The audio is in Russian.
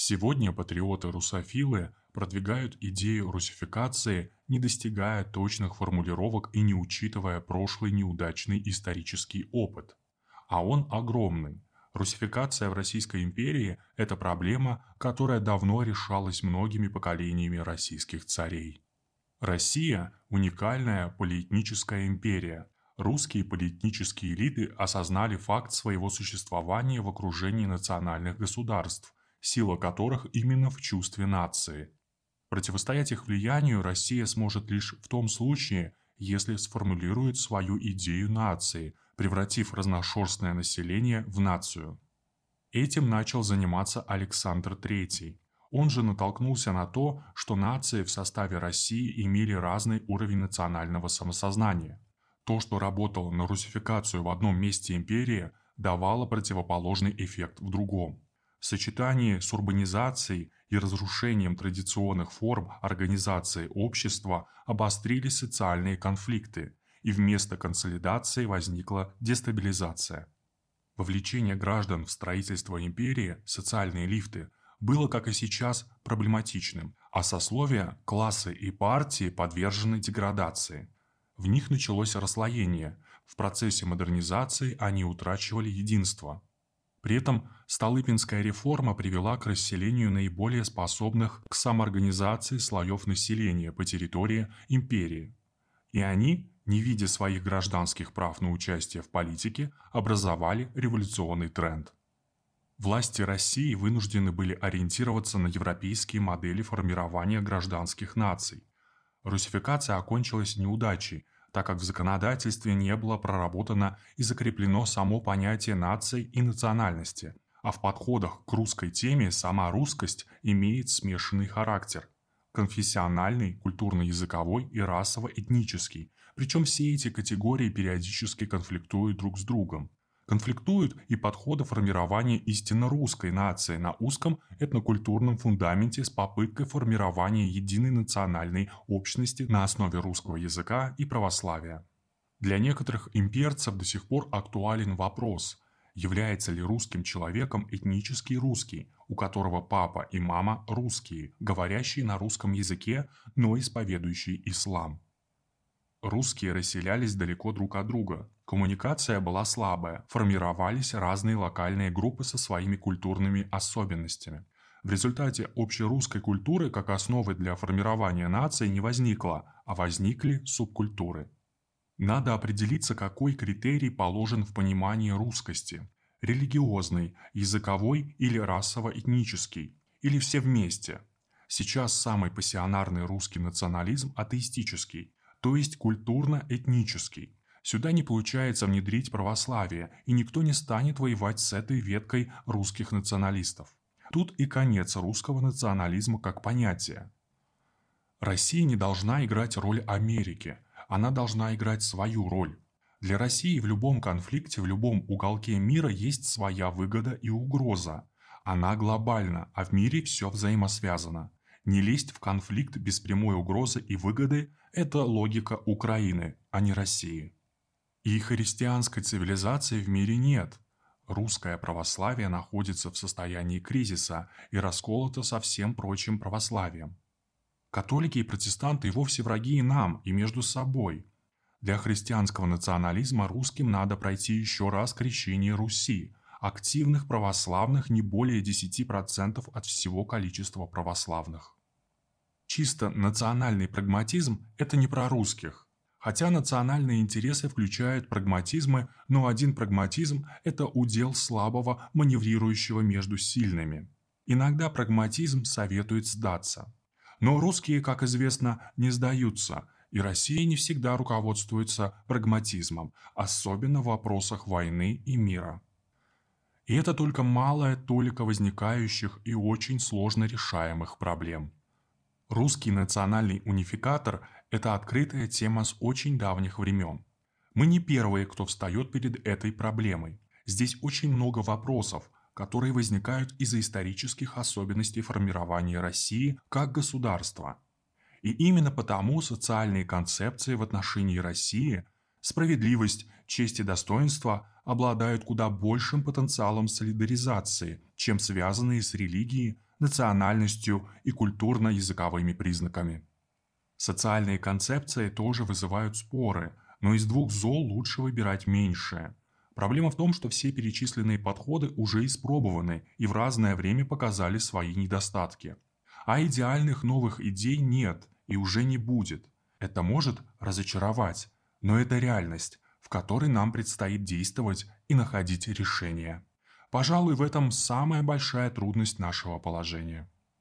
Сегодня патриоты-русофилы продвигают идею русификации, не достигая точных формулировок и не учитывая прошлый неудачный исторический опыт. А он огромный. Русификация в Российской империи – это проблема, которая давно решалась многими поколениями российских царей. Россия – уникальная полиэтническая империя. Русские полиэтнические элиты осознали факт своего существования в окружении национальных государств, сила которых именно в чувстве нации. Противостоять их влиянию Россия сможет лишь в том случае, если сформулирует свою идею нации, превратив разношерстное население в нацию. Этим начал заниматься Александр III. Он же натолкнулся на то, что нации в составе России имели разный уровень национального самосознания. То, что работало на русификацию в одном месте империи, давало противоположный эффект в другом. В сочетании с урбанизацией и разрушением традиционных форм организации общества обострились социальные конфликты, и вместо консолидации возникла дестабилизация. Вовлечение граждан в строительство империи, социальные лифты, было, как и сейчас, проблематичным, а сословия, классы и партии подвержены деградации. В них началось расслоение, в процессе модернизации они утрачивали единство – при этом Столыпинская реформа привела к расселению наиболее способных к самоорганизации слоев населения по территории империи. И они, не видя своих гражданских прав на участие в политике, образовали революционный тренд. Власти России вынуждены были ориентироваться на европейские модели формирования гражданских наций. Русификация окончилась неудачей – так как в законодательстве не было проработано и закреплено само понятие нации и национальности, а в подходах к русской теме сама русскость имеет смешанный характер – конфессиональный, культурно-языковой и расово-этнический, причем все эти категории периодически конфликтуют друг с другом конфликтуют и подходы формирования истинно русской нации на узком этнокультурном фундаменте с попыткой формирования единой национальной общности на основе русского языка и православия. Для некоторых имперцев до сих пор актуален вопрос, является ли русским человеком этнический русский, у которого папа и мама русские, говорящие на русском языке, но исповедующие ислам. Русские расселялись далеко друг от друга. Коммуникация была слабая, формировались разные локальные группы со своими культурными особенностями. В результате общерусской культуры как основы для формирования нации не возникло, а возникли субкультуры. Надо определиться, какой критерий положен в понимании русскости – религиозный, языковой или расово-этнический, или все вместе. Сейчас самый пассионарный русский национализм – атеистический, то есть культурно-этнический. Сюда не получается внедрить православие, и никто не станет воевать с этой веткой русских националистов. Тут и конец русского национализма как понятия. Россия не должна играть роль Америки, она должна играть свою роль. Для России в любом конфликте, в любом уголке мира есть своя выгода и угроза. Она глобальна, а в мире все взаимосвязано. Не лезть в конфликт без прямой угрозы и выгоды – это логика Украины, а не России. И христианской цивилизации в мире нет. Русское православие находится в состоянии кризиса и расколото со всем прочим православием. Католики и протестанты вовсе враги и нам, и между собой. Для христианского национализма русским надо пройти еще раз крещение Руси, активных православных не более 10% от всего количества православных. Чисто национальный прагматизм – это не про русских. Хотя национальные интересы включают прагматизмы, но один прагматизм – это удел слабого, маневрирующего между сильными. Иногда прагматизм советует сдаться. Но русские, как известно, не сдаются, и Россия не всегда руководствуется прагматизмом, особенно в вопросах войны и мира. И это только малая толика возникающих и очень сложно решаемых проблем – Русский национальный унификатор – это открытая тема с очень давних времен. Мы не первые, кто встает перед этой проблемой. Здесь очень много вопросов, которые возникают из-за исторических особенностей формирования России как государства. И именно потому социальные концепции в отношении России – справедливость, честь и достоинство – обладают куда большим потенциалом солидаризации, чем связанные с религией, национальностью и культурно-языковыми признаками. Социальные концепции тоже вызывают споры, но из двух зол лучше выбирать меньшее. Проблема в том, что все перечисленные подходы уже испробованы и в разное время показали свои недостатки. А идеальных новых идей нет и уже не будет. Это может разочаровать, но это реальность, в которой нам предстоит действовать и находить решения. Пожалуй, в этом самая большая трудность нашего положения.